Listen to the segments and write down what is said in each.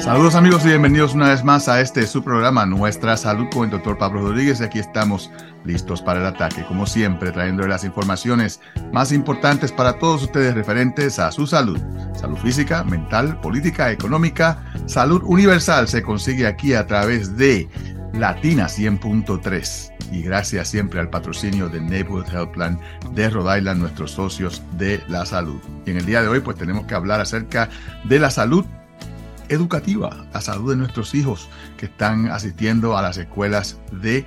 Saludos amigos y bienvenidos una vez más a este su programa Nuestra Salud con el doctor Pablo Rodríguez. Y aquí estamos listos para el ataque, como siempre, trayendo las informaciones más importantes para todos ustedes referentes a su salud. Salud física, mental, política, económica, salud universal se consigue aquí a través de Latina 100.3 y gracias siempre al patrocinio de Neighborhood Health Plan de Rhode Island, nuestros socios de la salud. Y en el día de hoy pues tenemos que hablar acerca de la salud educativa, la salud de nuestros hijos que están asistiendo a las escuelas de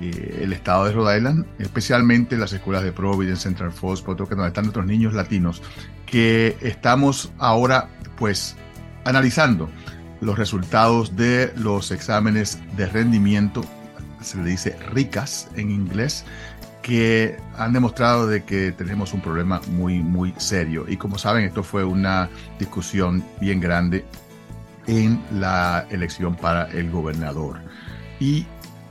eh, el estado de Rhode Island, especialmente las escuelas de Providence, Central Falls, que donde están nuestros niños latinos, que estamos ahora pues analizando los resultados de los exámenes de rendimiento, se le dice RICAS en inglés, que han demostrado de que tenemos un problema muy, muy serio. Y como saben, esto fue una discusión bien grande en la elección para el gobernador. Y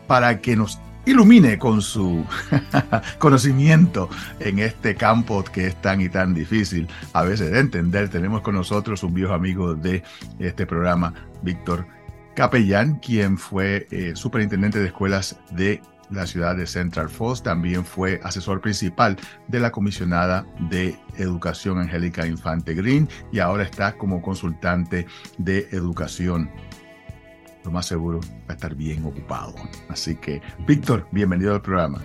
para que nos ilumine con su conocimiento en este campo que es tan y tan difícil a veces de entender. Tenemos con nosotros un viejo amigo de este programa, Víctor Capellán, quien fue eh, superintendente de escuelas de la ciudad de Central Falls. También fue asesor principal de la comisionada de Educación Angélica Infante Green y ahora está como consultante de educación lo más seguro va a estar bien ocupado. Así que, Víctor, bienvenido al programa.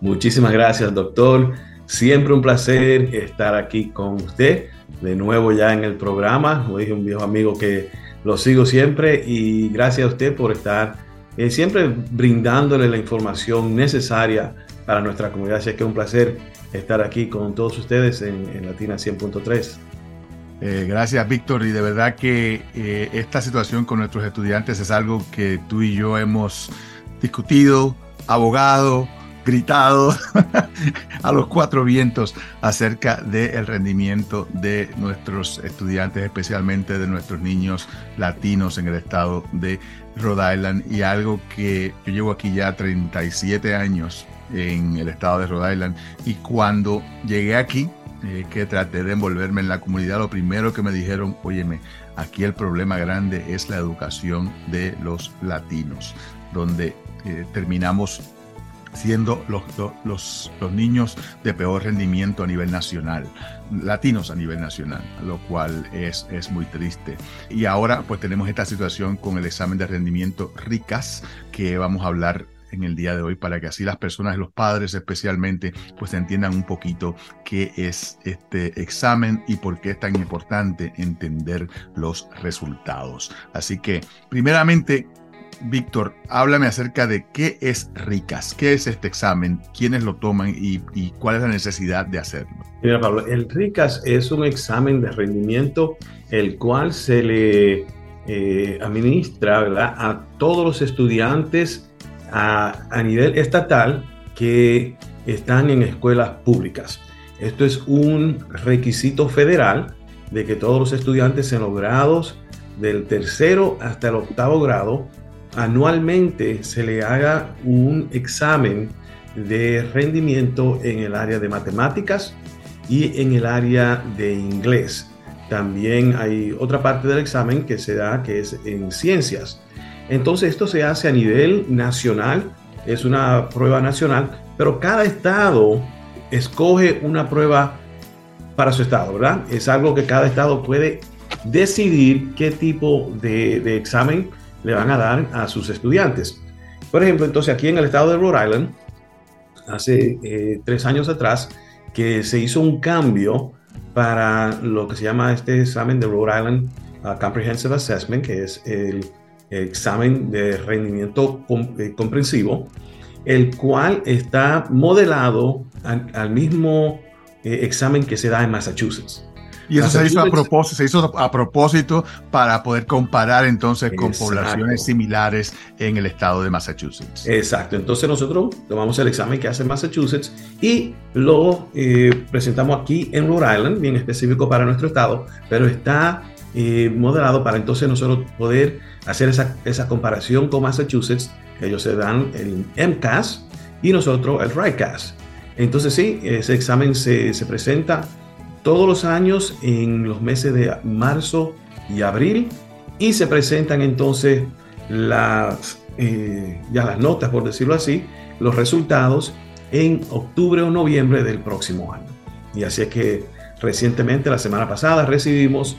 Muchísimas gracias, doctor. Siempre un placer estar aquí con usted, de nuevo ya en el programa. Lo dije un viejo amigo que lo sigo siempre y gracias a usted por estar eh, siempre brindándole la información necesaria para nuestra comunidad. Así que es un placer estar aquí con todos ustedes en, Latina 100.3. Eh, gracias, Víctor. Y de verdad que eh, esta situación con nuestros estudiantes es algo que tú y yo hemos discutido, abogado, gritado a los cuatro vientos acerca del rendimiento de nuestros estudiantes, especialmente de nuestros niños latinos en el estado de Rhode Island. Y algo que yo llevo aquí ya 37 años en el estado de Rhode Island. Y cuando llegué aquí, eh, que traté de envolverme en la comunidad, lo primero que me dijeron, óyeme, aquí el problema grande es la educación de los latinos, donde eh, terminamos siendo los, los, los, niños de peor rendimiento a nivel nacional, latinos a nivel nacional, lo cual es, es muy triste. Y ahora pues tenemos esta situación con el examen de rendimiento RICAS, que vamos a hablar en el día de hoy para que así las personas, los padres especialmente, pues entiendan un poquito qué es este examen y por qué es tan importante entender los resultados. Así que, primeramente, Víctor, háblame acerca de qué es RICAS, qué es este examen, quiénes lo toman y, cuál es la necesidad de hacerlo. Mira, Pablo, el RICAS es un examen de rendimiento el cual se le eh, administra a todos los estudiantes a, nivel estatal que están en escuelas públicas. Esto es un requisito federal de que todos los estudiantes en los grados del tercero hasta el octavo grado anualmente se le haga un examen de rendimiento en el área de matemáticas y en el área de inglés. También hay otra parte del examen que se da que es en ciencias. Entonces esto se hace a nivel nacional, es una prueba nacional, pero cada estado escoge una prueba para su estado, ¿verdad? Es algo que cada estado puede decidir qué tipo de, examen le van a dar a sus estudiantes. Por ejemplo, entonces aquí en el estado de Rhode Island, hace eh, tres años atrás, que se hizo un cambio para lo que se llama este examen de Rhode Island uh, Comprehensive Assessment, que es el examen de rendimiento eh, comprensivo, el cual está modelado al, mismo eh, examen que se da en Massachusetts. Y eso se hizo, a propósito, se hizo a propósito para poder comparar entonces con poblaciones similares en el estado de Massachusetts. Exacto. Entonces nosotros tomamos el examen que hace Massachusetts y lo eh, presentamos aquí en Rhode Island, bien específico para nuestro estado, pero está modelado para entonces nosotros poder hacer esa, esa comparación con Massachusetts. Ellos se dan el MCAS y nosotros el RICAS. Entonces sí, ese examen se, se presenta todos los años en los meses de marzo y abril y se presentan entonces las, eh, ya las notas, por decirlo así, los resultados en octubre o noviembre del próximo año. Y así es que recientemente, la semana pasada, recibimos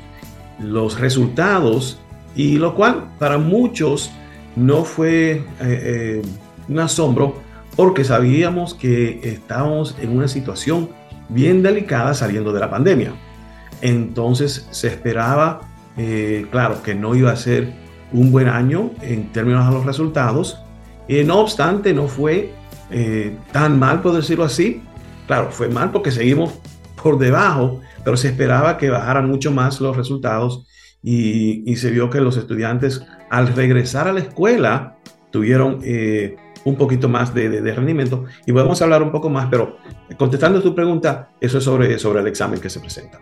los resultados y lo cual para muchos no fue eh, eh, un asombro porque sabíamos que estábamos en una situación bien delicada saliendo de la pandemia. Entonces se esperaba, eh, claro, que no iba a ser un buen año en términos de los resultados. no obstante, no fue tan mal, por decirlo así. Claro, fue mal porque seguimos por debajo, pero se esperaba que bajaran mucho más los resultados y, se vio que los estudiantes al regresar a la escuela tuvieron eh, un poquito más de, rendimiento y podemos hablar un poco más, pero contestando tu pregunta, eso es sobre, sobre el examen que se presenta.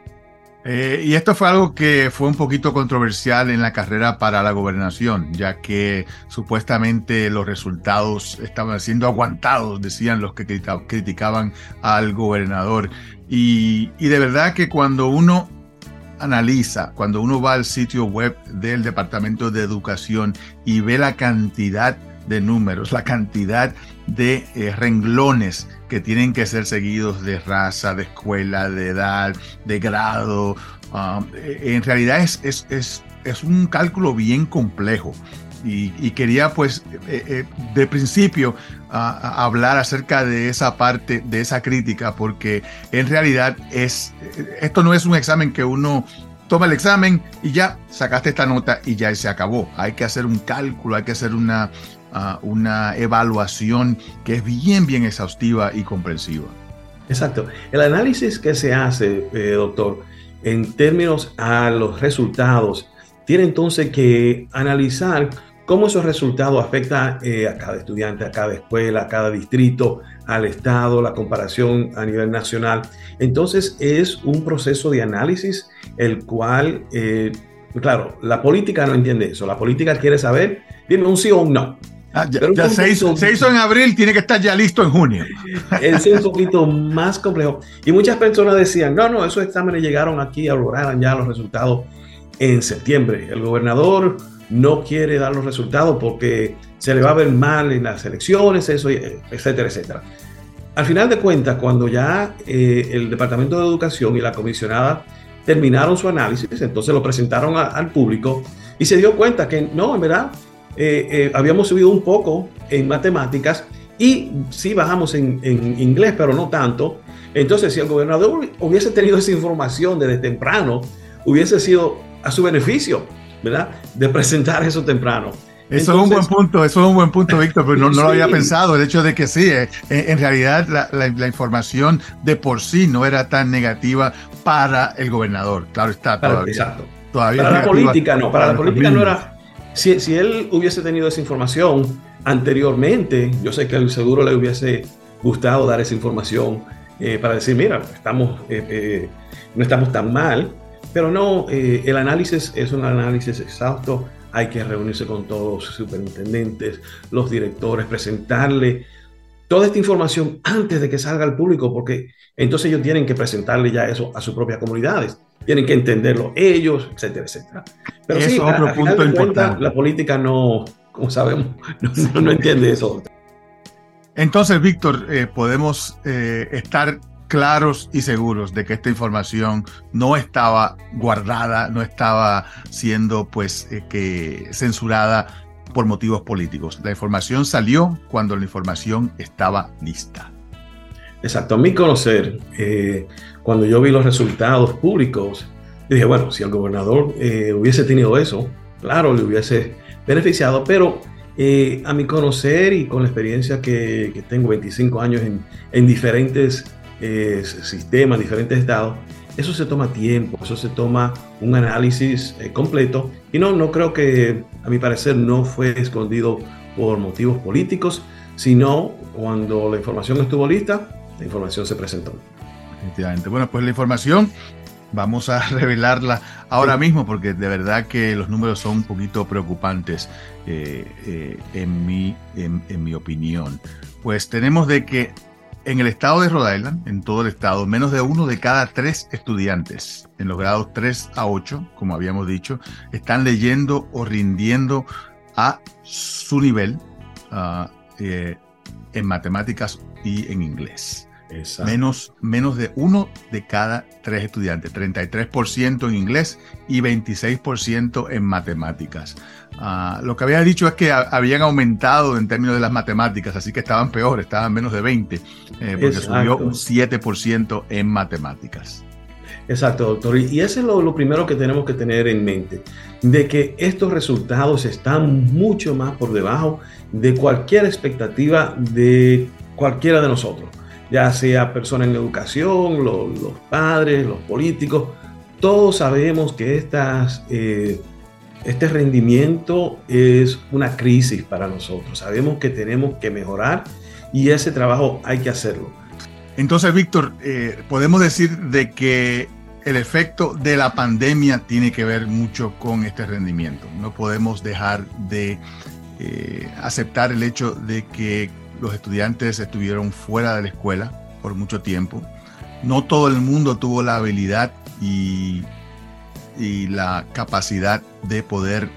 Eh, y esto fue algo que fue un poquito controversial en la carrera para la gobernación, ya que supuestamente los resultados estaban siendo aguantados, decían los que criticaban al gobernador. Y, y de verdad que cuando uno analiza, cuando uno va al sitio web del Departamento de Educación y ve la cantidad de números, la cantidad de eh, renglones que tienen que ser seguidos de raza, de escuela, de edad, de grado, um, eh, en realidad es, es, es, un cálculo bien complejo. Y, quería pues eh, de principio hablar acerca de esa parte, de esa crítica, porque en realidad es, esto no es un examen que uno toma el examen y ya sacaste esta nota y ya se acabó. Hay que hacer un cálculo, hay que hacer una, una evaluación que es bien, bien exhaustiva y comprensiva. Exacto. El análisis que se hace, eh, doctor, en términos a los resultados, tiene entonces que analizar cómo esos resultados afectan eh, a cada estudiante, a cada escuela, a cada distrito, al Estado, la comparación a nivel nacional. Entonces es un proceso de análisis el cual, eh, claro, la política no entiende eso. La política quiere saber, dime un sí o un no. Ah, ya, se, hizo, en abril, tiene que estar ya listo en junio. Es un poquito más complejo. Y muchas personas decían, no, no, esos exámenes llegaron aquí, lograron ya los resultados en septiembre. El gobernador no quiere dar los resultados porque se le va a ver mal en las elecciones, eso, etcétera, etcétera. Al final de cuentas, cuando ya eh, el Departamento de Educación y la comisionada terminaron su análisis, entonces lo presentaron al público y se dio cuenta que no, en verdad, eh, eh, habíamos subido un poco en matemáticas y sí bajamos en, en, inglés, pero no tanto. Entonces, si el gobernador hubiese tenido esa información desde temprano, hubiese sido a su beneficio. ¿verdad? De presentar eso temprano. Eso es un buen punto, eso es un buen punto, Víctor, pero no, lo había pensado. El hecho de que sí, eh, en, realidad la, información de por sí no era tan negativa para el gobernador. Claro está, todavía. Exacto. Todavía para la política no, para, la política no era. Si, él hubiese tenido esa información anteriormente, yo sé que el seguro le hubiese gustado dar esa información eh, para decir, mira, estamos, eh, no estamos tan mal, pero no, eh, el análisis es un análisis exhausto. Hay que reunirse con todos los superintendentes, los directores, presentarle toda esta información antes de que salga al público, porque entonces ellos tienen que presentarle ya eso a sus propias comunidades. Tienen que entenderlo ellos, etcétera, etcétera. Pero sí, otro punto importante. la política no, como sabemos, no, entiende eso. Entonces, Víctor, eh, podemos eh, estar claros y seguros de que esta información no estaba guardada, no estaba siendo pues eh, que censurada por motivos políticos. La información salió cuando la información estaba lista. Exacto, a mi conocer, eh, cuando yo vi los resultados públicos, dije, bueno, si el gobernador eh, hubiese tenido eso, claro, le hubiese beneficiado, pero a mi conocer y con la experiencia que, tengo, 25 años en, en diferentes eh, sistemas, diferentes estados, eso se toma tiempo, eso se toma un análisis eh, completo y no, no creo que, a mi parecer, no fue escondido por motivos políticos, sino cuando la información estuvo lista, la información se presentó. Efectivamente. Bueno, pues la información vamos a revelarla ahora mismo porque de verdad que los números son un poquito preocupantes eh, en, mi, en mi opinión. Pues tenemos de que en el estado de Rhode Island, en todo el estado, menos de uno de cada tres estudiantes en los grados 3 a 8, como habíamos dicho, están leyendo o rindiendo a su nivel uh, eh, en matemáticas y en inglés. Menos, menos de uno de cada tres estudiantes, 33% en inglés y 26% en matemáticas. Uh, lo que había dicho es que habían aumentado en términos de las matemáticas, así que estaban peor, estaban menos de 20, eh, porque subió un 7% en matemáticas. Exacto, doctor. Y ese es lo, lo, primero que tenemos que tener en mente, de que estos resultados están mucho más por debajo de cualquier expectativa de cualquiera de nosotros ya sea personas en educación, los, padres, los políticos, todos sabemos que estas, eh, este rendimiento es una crisis para nosotros. Sabemos que tenemos que mejorar y ese trabajo hay que hacerlo. Entonces, Víctor, eh, podemos decir de que el efecto de la pandemia tiene que ver mucho con este rendimiento. No podemos dejar de eh, aceptar el hecho de que los estudiantes estuvieron fuera de la escuela por mucho tiempo. No todo el mundo tuvo la habilidad y, y la capacidad de poder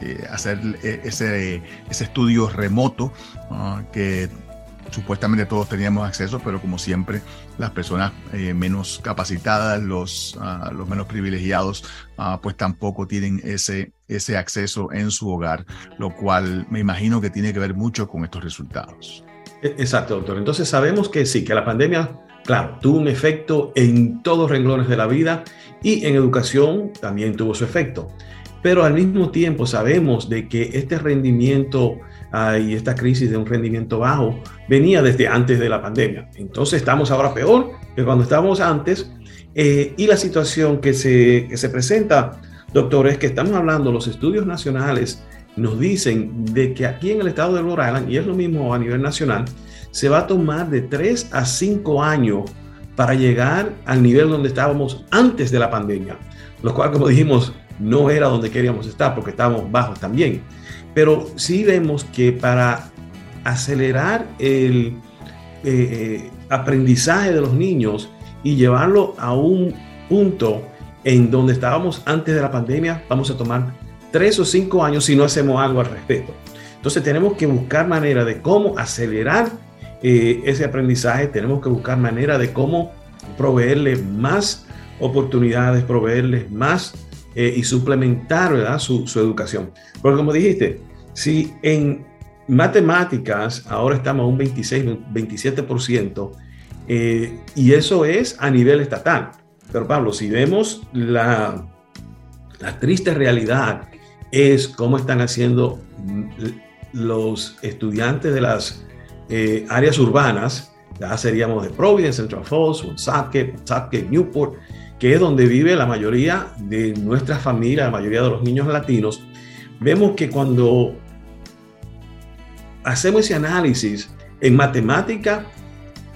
eh, hacer e, ese, ese, estudio remoto que supuestamente todos teníamos acceso, pero como siempre, las personas eh, menos capacitadas, los, ah, los menos privilegiados, ah, pues tampoco tienen ese, ese acceso en su hogar, lo cual me imagino que tiene que ver mucho con estos resultados. E, exacto, doctor. Entonces sabemos que sí, que la pandemia, claro, tuvo un efecto en todos renglones de la vida y en educación también tuvo su efecto. Pero al mismo tiempo sabemos de que este rendimiento y esta crisis de un rendimiento bajo venía desde antes de la pandemia. Entonces estamos ahora peor que cuando estábamos antes. Eh, y la situación que se, que se presenta, doctor, es que estamos hablando, los estudios nacionales nos dicen de que aquí en el estado de Rhode Island, y es lo mismo a nivel nacional, se va a tomar de 3 a 5 años para llegar al nivel donde estábamos antes de la pandemia, lo cual, como dijimos, no era donde queríamos estar porque estábamos bajos también. Pero sí vemos que para acelerar el eh, eh, aprendizaje de los niños y llevarlo a un punto en donde estábamos antes de la pandemia, vamos a tomar tres o cinco años si no hacemos algo al respecto. Entonces tenemos que buscar manera de cómo acelerar eh, ese aprendizaje, tenemos que buscar manera de cómo proveerle más oportunidades, proveerles más y suplementar. Su, educación. Porque como dijiste, si en matemáticas ahora estamos a un 26, 27%, eh, y eso es a nivel estatal. Pero Pablo, si vemos la, la triste realidad es cómo están haciendo los estudiantes de las eh, áreas urbanas, ya seríamos de Providence, Central Falls, Woonsocket, Woonsocket, Newport, que es donde vive la mayoría de nuestras familias, la mayoría de los niños latinos, vemos que cuando hacemos ese análisis en matemática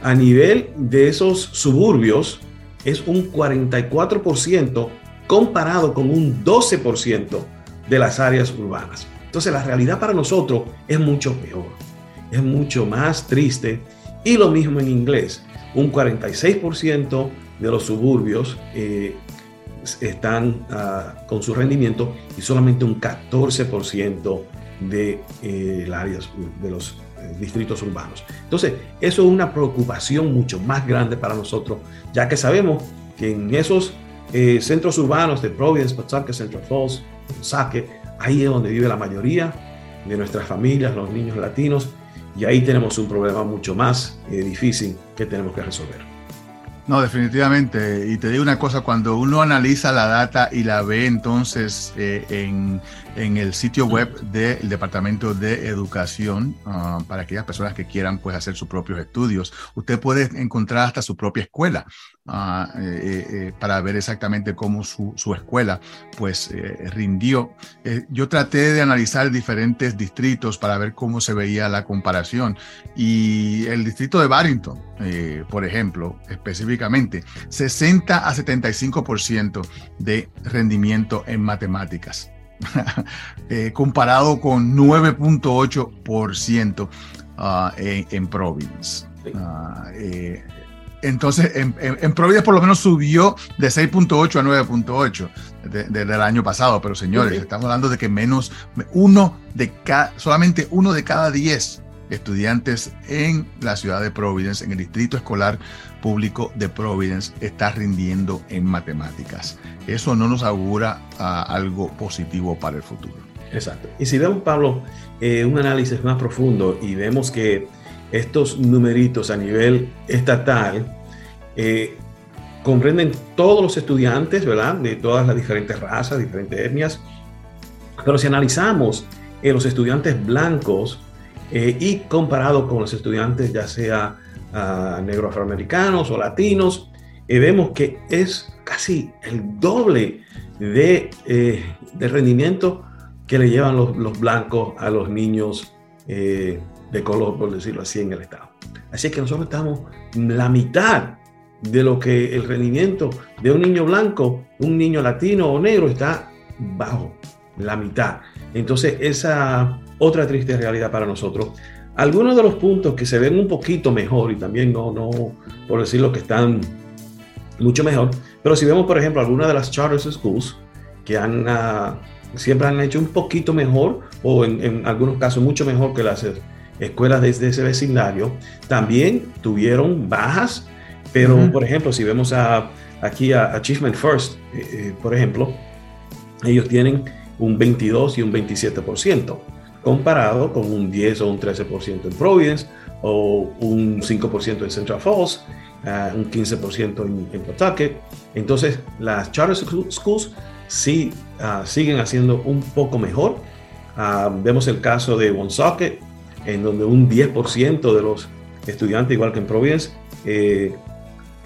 a nivel de esos suburbios, es un 44% comparado con un 12% de las áreas urbanas. Entonces la realidad para nosotros es mucho peor, es mucho más triste. Y lo mismo en inglés, un 46% de los suburbios eh, están ah, con su rendimiento y solamente un 14% de eh, de los eh, distritos urbanos. Entonces, eso es una preocupación mucho más grande para nosotros, ya que sabemos que en esos eh, centros urbanos de Providence, Pawtucket, Central Falls, Saque, ahí es donde vive la mayoría de nuestras familias, los niños latinos, y ahí tenemos un problema mucho más difícil que tenemos que resolver. No, definitivamente. Y te digo una cosa, cuando uno analiza la data y la ve entonces en en el sitio web del Departamento de Educación ah, para aquellas personas que quieran pues, hacer sus propios estudios. Usted puede encontrar hasta su propia escuela ah, eh, eh, eh, para ver exactamente cómo su, su escuela pues, rindió. yo traté de analizar diferentes distritos para ver cómo se veía la comparación y el distrito de Barrington, por ejemplo, específicamente, 60 a 75% de rendimiento en matemáticas. Comparado con 9.8% uh, en, en, Province. Ah, eh, entonces, en, en, Providence por lo menos subió de 6.8 a 9.8 desde el año pasado, pero señores, estamos hablando de que menos uno de cada, solamente uno de cada 10 estudiantes en la ciudad de Providence, en el distrito escolar público de Providence, está rindiendo en matemáticas. Eso no nos augura ah, algo positivo para el futuro. Exacto. Y si vemos, Pablo, eh, un análisis más profundo y vemos que estos numeritos a nivel estatal eh, comprenden todos los estudiantes, ¿verdad? De todas las diferentes razas, diferentes etnias. Pero si analizamos eh, los estudiantes blancos eh, y comparado con los estudiantes ya sea uh, negro afroamericanos o latinos, vemos que es casi el doble de, de rendimiento que le llevan los, los blancos a los niños de color, por decirlo así, en el Estado. Así que nosotros estamos la mitad de lo que el rendimiento de un niño blanco, un niño latino o negro está bajo, la mitad. Entonces, esa otra triste realidad para nosotros. Algunos de los puntos que se ven un poquito mejor y también no, no por decirlo que están mucho mejor, pero si vemos, por ejemplo, algunas de las charter schools que han, uh, siempre han hecho un poquito mejor o en, en algunos casos mucho mejor que las escuelas desde ese vecindario, también tuvieron bajas, pero por ejemplo, si vemos a, aquí a Achievement First, eh, eh, por ejemplo, ellos tienen un 22 y un 27%, comparado con un 10 o un 13% en Providence o un 5% en Central Falls, uh, un 15% en, en Pawtucket. Entonces, las charter schools sí uh, siguen haciendo un poco mejor. Uh, vemos el caso de Woonsocket, en donde un 10% de los estudiantes, igual que en Providence, eh,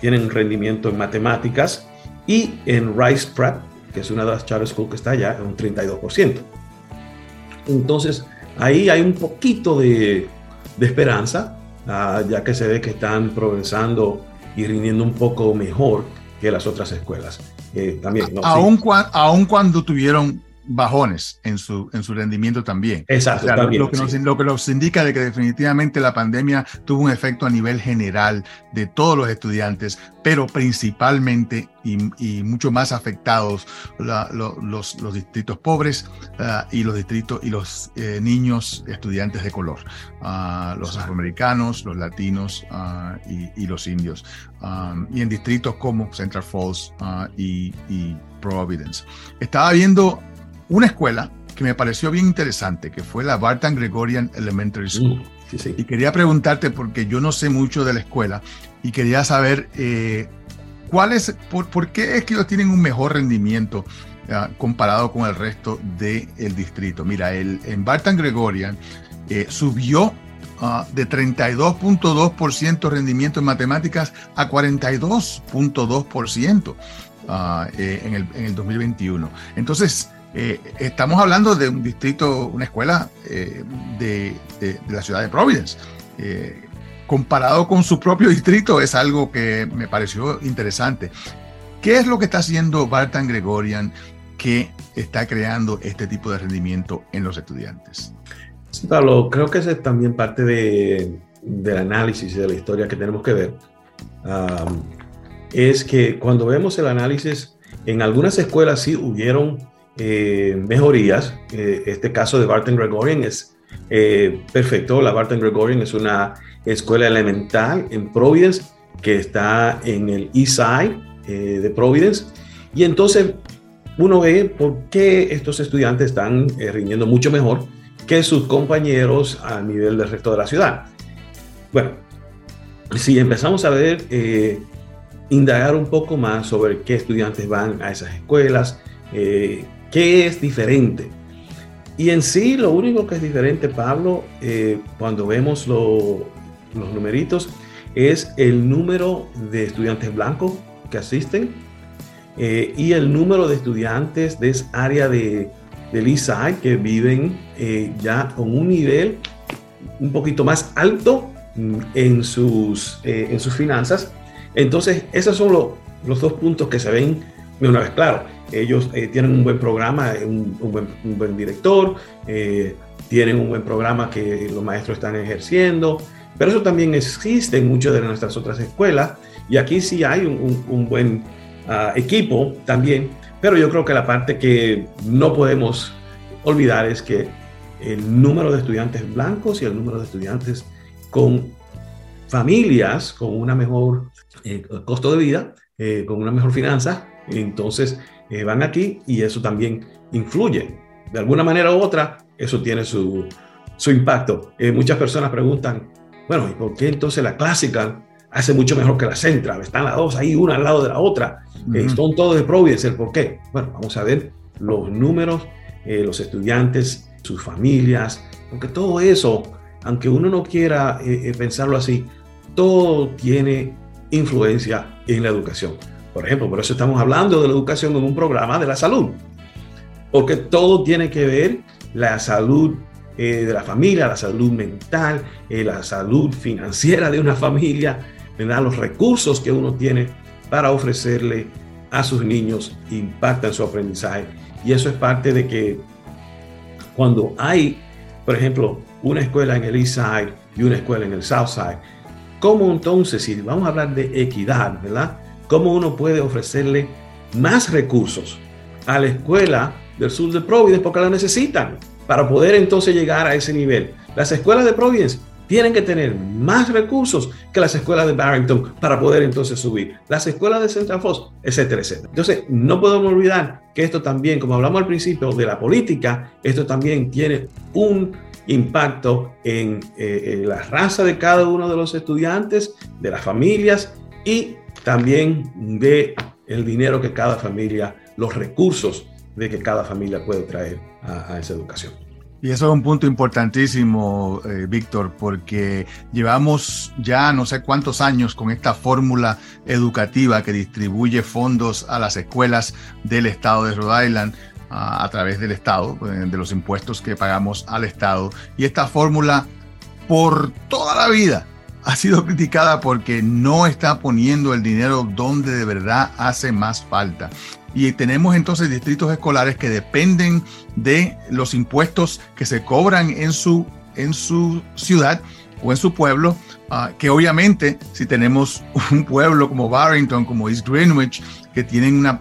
tienen rendimiento en matemáticas y en Rice Prep, que es una de las charter schools que está allá, un 32%. Entonces, ahí hay un poquito de, de esperanza, uh, ya que se ve que están progresando y rindiendo un poco mejor que las otras escuelas. Eh, también, ¿no? aun, sí. cua, aun cuando tuvieron bajones en su, en su rendimiento también. Exacto. O sea, también, lo, que nos, sí. lo, que nos, indica de que definitivamente la pandemia tuvo un efecto a nivel general de todos los estudiantes, pero principalmente y, y mucho más afectados la, lo, los, los, distritos pobres uh, y los distritos y los eh, niños estudiantes de color, uh, los afroamericanos, los latinos uh, y, y, los indios. Um, y en distritos como Central Falls y, y Providence. Estaba viendo una escuela que me pareció bien interesante, que fue la Barton Gregorian Elementary School. Mm, sí, sí. Y quería preguntarte, porque yo no sé mucho de la escuela, y quería saber eh, cuál es, por, por, qué es que ellos tienen un mejor rendimiento uh, comparado con el resto del distrito. Mira, el, en Barton Gregorian eh, subió uh, de 32.2% rendimiento en matemáticas a 42.2%. Uh, eh, en, el, en el 2021. Entonces, eh, estamos hablando de un distrito, una escuela eh, de, de, de, la ciudad de Providence. Eh, comparado con su propio distrito es algo que me pareció interesante. ¿Qué es lo que está haciendo Barton Gregorian que está creando este tipo de rendimiento en los estudiantes? Sí, Pablo, creo que esa es también parte de, del análisis de la historia que tenemos que ver. Um, es que cuando vemos el análisis, en algunas escuelas sí hubieron eh, mejorías. Eh, este caso de Barton Gregorian es eh, perfecto. La Barton Gregorian es una escuela elemental en Providence que está en el East Side eh, de Providence. Y entonces uno ve por qué estos estudiantes están eh, rindiendo mucho mejor que sus compañeros a nivel del resto de la ciudad. Bueno, si empezamos a ver, eh, indagar un poco más sobre qué estudiantes van a esas escuelas, eh, qué es diferente. Y en sí, lo único que es diferente, Pablo, eh, cuando vemos lo, los numeritos, es el número de estudiantes blancos que asisten eh, y el número de estudiantes de esa área de, del que viven eh, ya con un nivel un poquito más alto en sus, en sus finanzas. Entonces, esos son lo, los dos puntos que se ven de una vez claro. Ellos eh, tienen un buen programa, un, un, buen, director, eh, tienen un buen programa que los maestros están ejerciendo, Pero eso también existe en muchas de nuestras otras escuelas y aquí sí hay un, buen ah, equipo también, pero yo creo que la parte que no podemos olvidar es que el número de estudiantes blancos y el número de estudiantes con familias con una mejor eh, costo de vida, eh, con una mejor finanza, entonces eh, van aquí y eso también influye. De alguna manera u otra, eso tiene su, su impacto. muchas personas preguntan, bueno, ¿y por qué entonces la clásica hace mucho mejor que la Central? Están las dos ahí, una al lado de la otra. son todos de Providence, ¿el por qué? Bueno, vamos a ver los números, los estudiantes, sus familias, porque todo eso, aunque uno no quiera pensarlo así, todo tiene influencia en la educación. Por ejemplo, por eso estamos hablando de la educación en un programa de la salud, porque todo tiene que ver la salud eh, de la familia, la salud mental, eh, la salud financiera de una familia, ¿verdad? los recursos que uno tiene para ofrecerle a sus niños impactan su aprendizaje. Y eso es parte de que cuando hay, por ejemplo, una escuela en el East Side y una escuela en el South Side, ¿Cómo entonces, si vamos a hablar de equidad, ¿verdad? ¿Cómo uno puede ofrecerle más recursos a la escuela del sur de Providence porque la necesitan para poder entonces llegar a ese nivel? Las escuelas de Providence tienen que tener más recursos que las escuelas de Barrington para poder entonces subir. Las escuelas de Central Falls, etcétera, etcétera. Entonces, no podemos olvidar que esto también, como hablamos al principio de la política, esto también tiene un impacto en, eh, la raza de cada uno de los estudiantes, de las familias y también de el dinero que cada familia, los recursos de que cada familia puede traer a, esa educación. Y eso es un punto importantísimo, eh, Víctor, porque llevamos ya no sé cuántos años con esta fórmula educativa que distribuye fondos a las escuelas del estado de Rhode Island a, través del Estado, eh, de los impuestos que pagamos al Estado. Y esta fórmula por toda la vida ha sido criticada porque no está poniendo el dinero donde de verdad hace más falta. Y tenemos entonces distritos escolares que dependen de los impuestos que se cobran en su, en su ciudad o en su pueblo, ah, que obviamente si tenemos un pueblo como Barrington, como East Greenwich, que tienen una,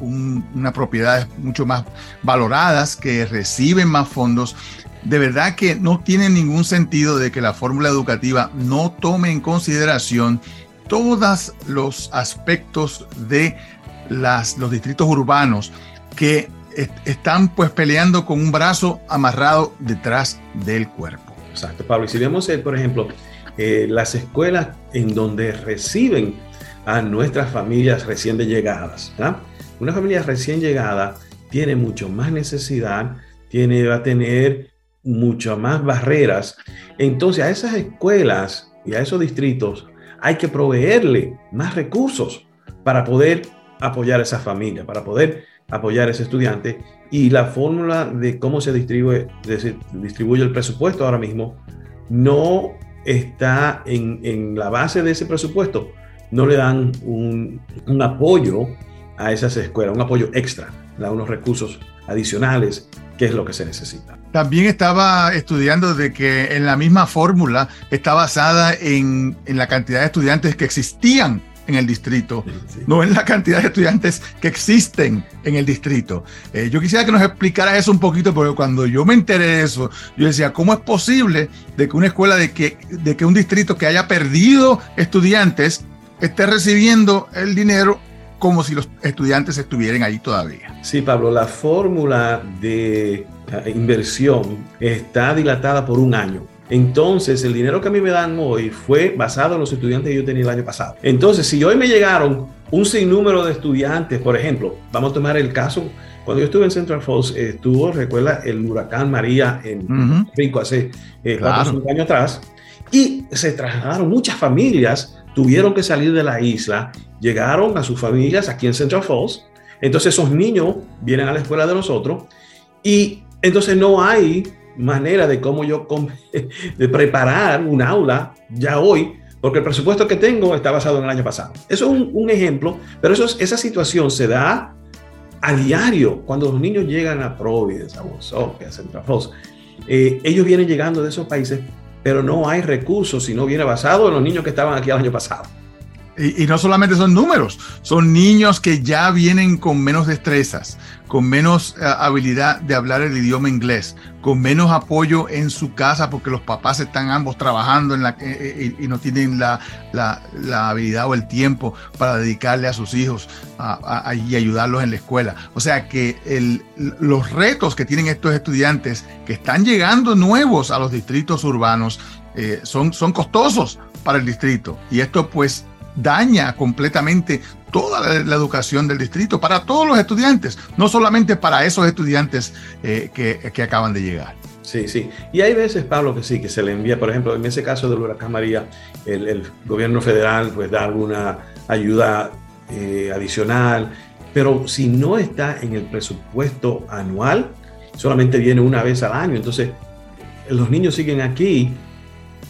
una propiedades mucho más valoradas, que reciben más fondos, de verdad que no tiene ningún sentido de que la fórmula educativa no tome en consideración todos los aspectos de los distritos urbanos que están pues peleando con un brazo amarrado detrás del cuerpo. Exacto, Pablo. Y si vemos, eh, por ejemplo, eh, las escuelas en donde reciben a nuestras familias recién llegadas. Una familia recién llegada tiene mucho más necesidad, tiene, va a tener mucho más barreras. Entonces a esas escuelas y a esos distritos hay que proveerle más recursos para poder apoyar a esa familia, para poder apoyar a ese estudiante. Y la fórmula de cómo se distribuye, distribuye el presupuesto ahora mismo no está en, en la base de ese presupuesto, no le dan un, apoyo a esas escuelas, un apoyo extra, da unos recursos adicionales, que es lo que se necesita. También estaba estudiando de que en la misma fórmula está basada en, la cantidad de estudiantes que existían en el distrito, no en la cantidad de estudiantes que existen en el distrito. Eh, yo quisiera que nos explicara eso un poquito, porque cuando yo me enteré de eso, yo decía, ¿cómo es posible de que una escuela, de que, de que un distrito que haya perdido estudiantes esté recibiendo el dinero como si los estudiantes estuvieran ahí todavía. Sí, Pablo, la fórmula de inversión está dilatada por un año. Entonces, el dinero que a mí me dan hoy fue basado en los estudiantes que yo tenía el año pasado. Entonces, si hoy me llegaron un sinnúmero de estudiantes, por ejemplo, vamos a tomar el caso, cuando yo estuve en Central Falls, estuvo, recuerda, el huracán María en Rico hace eh, cuatro años atrás, y se trasladaron muchas familias tuvieron que salir de la isla, llegaron a sus familias aquí en Central Falls, entonces esos niños vienen a la escuela de nosotros y entonces no hay manera de cómo yo de preparar un aula ya hoy, porque el presupuesto que tengo está basado en el año pasado. Eso es un, ejemplo, pero esa situación se da a diario cuando los niños llegan a Providence, a Wosoke, a Central Falls. Eh, ellos vienen llegando de esos países pero no hay recursos si no viene basado en los niños que estaban aquí el año pasado. Y, no solamente son números, son niños que ya vienen con menos destrezas, con menos eh, habilidad de hablar el idioma inglés, con menos apoyo en su casa porque los papás están ambos trabajando eh, eh, y, no tienen la, la, habilidad o el tiempo para dedicarle a sus hijos y ayudarlos en la escuela. O sea que los retos que tienen estos estudiantes que están llegando nuevos a los distritos urbanos son, son costosos para el distrito. Y esto pues daña completamente toda la, educación del distrito para todos los estudiantes, no solamente para esos estudiantes eh, que, acaban de llegar. Sí, sí. Y hay veces, Pablo, que sí, que se le envía, por ejemplo, en ese caso del huracán María, el, gobierno federal pues da alguna ayuda eh, adicional, pero si no está en el presupuesto anual, solamente viene una vez al año. Entonces, los niños siguen aquí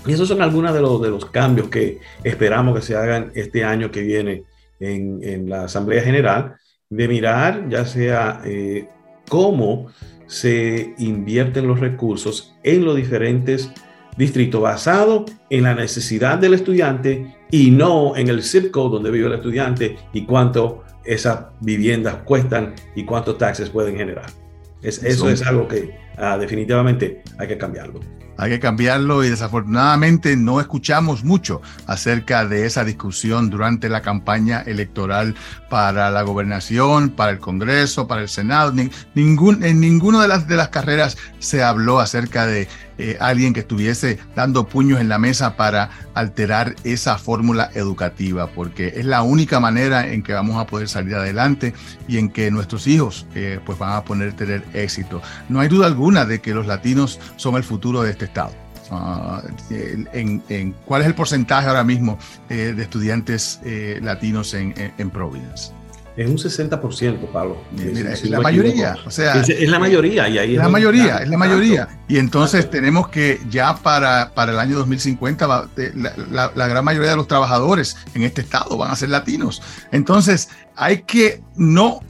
y esos son algunos de los, de los cambios que esperamos que se hagan este año que viene en, la Asamblea General, de mirar ya sea eh, cómo se invierten los recursos en los diferentes distritos basado en la necesidad del estudiante y no en el zip code donde vive el estudiante y cuánto esas viviendas cuestan y cuántos taxes pueden generar. Es, eso es algo que ah, definitivamente hay que cambiarlo hay que cambiarlo y desafortunadamente no escuchamos mucho acerca de esa discusión durante la campaña electoral para la gobernación, para el Congreso, para el Senado. Ningún, en ninguna de las, de las carreras se habló acerca de eh, alguien que estuviese dando puños en la mesa para alterar esa fórmula educativa, porque es la única manera en que vamos a poder salir adelante y en que nuestros hijos eh, pues van a poder tener éxito. No hay duda alguna de que los latinos son el futuro de este estado. Ah, en, ¿Cuál es el porcentaje ahora mismo eh, de estudiantes latinos en, en Providence? Es un 60%, Pablo. es la mayoría. O sea, es, la mayoría. Y ahí es la mayoría, es la mayoría. Y entonces tenemos que ya para, para el año 2050 la, la, gran mayoría de los trabajadores en este estado van a ser latinos. Entonces hay que no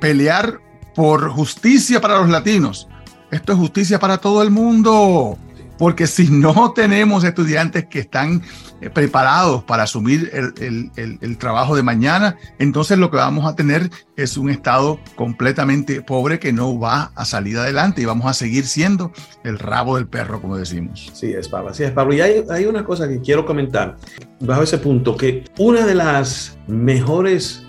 pelear por justicia para los latinos. Esto es justicia para todo el mundo porque si no tenemos estudiantes que están eh, preparados para asumir el, trabajo de mañana, entonces lo que vamos a tener es un estado completamente pobre que no va a salir adelante y vamos a seguir siendo el rabo del perro, como decimos. Sí, es Pablo, sí es Pablo. Y hay, hay una cosa que quiero comentar bajo ese punto, que una de las mejores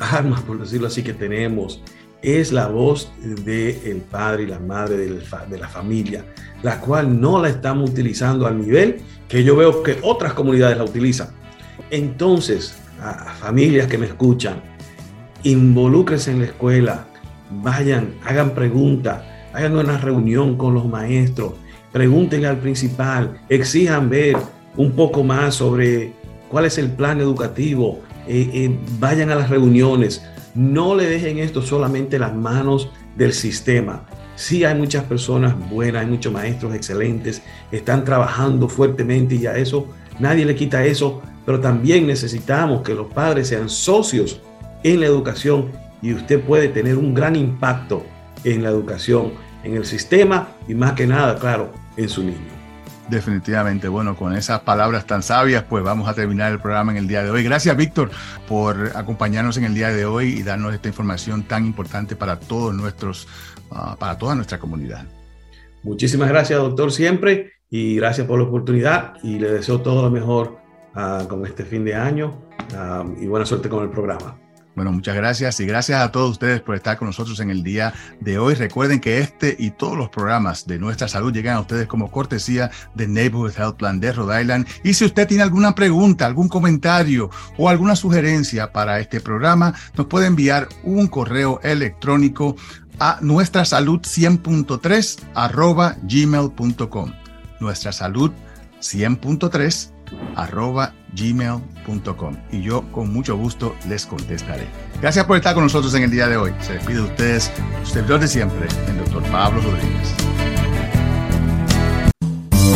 armas, por decirlo así, que tenemos es la voz del padre y la madre de la familia, la cual no la estamos utilizando al nivel que yo veo que otras comunidades la utilizan. Entonces, a, familias que me escuchan, involúcrense en la escuela, vayan, hagan preguntas, hagan una reunión con los maestros, pregúntenle al principal, exijan ver un poco más sobre cuál es el plan educativo, eh, eh, vayan a las reuniones, no le dejen esto solamente en las manos del sistema. Sí hay muchas personas buenas, hay muchos maestros excelentes, están trabajando fuertemente y a eso nadie le quita eso, pero también necesitamos que los padres sean socios en la educación y usted puede tener un gran impacto en la educación, en el sistema y más que nada, claro, en su niño. Definitivamente, bueno, con esas palabras tan sabias, pues vamos a terminar el programa en el día de hoy. Gracias, Víctor, por acompañarnos en el día de hoy y darnos esta información tan importante para todos nuestros, ah, para toda nuestra comunidad. Muchísimas gracias, doctor, siempre, y gracias por la oportunidad y le deseo todo lo mejor ah, con este fin de año ah, y buena suerte con el programa. Bueno, muchas gracias y gracias a todos ustedes por estar con nosotros en el día de hoy. Recuerden que este y todos los programas de nuestra salud llegan a ustedes como cortesía de Neighborhood Health Plan de Rhode Island. Y si usted tiene alguna pregunta, algún comentario o alguna sugerencia para este programa, nos puede enviar un correo electrónico a nuestra salud 100.3 arroba gmail.com. Nuestra salud 100.3 arroba gmail.com y yo con mucho gusto les contestaré. Gracias por estar con nosotros en el día de hoy. Se despide de ustedes, su servidor de siempre, el doctor Pablo Rodríguez.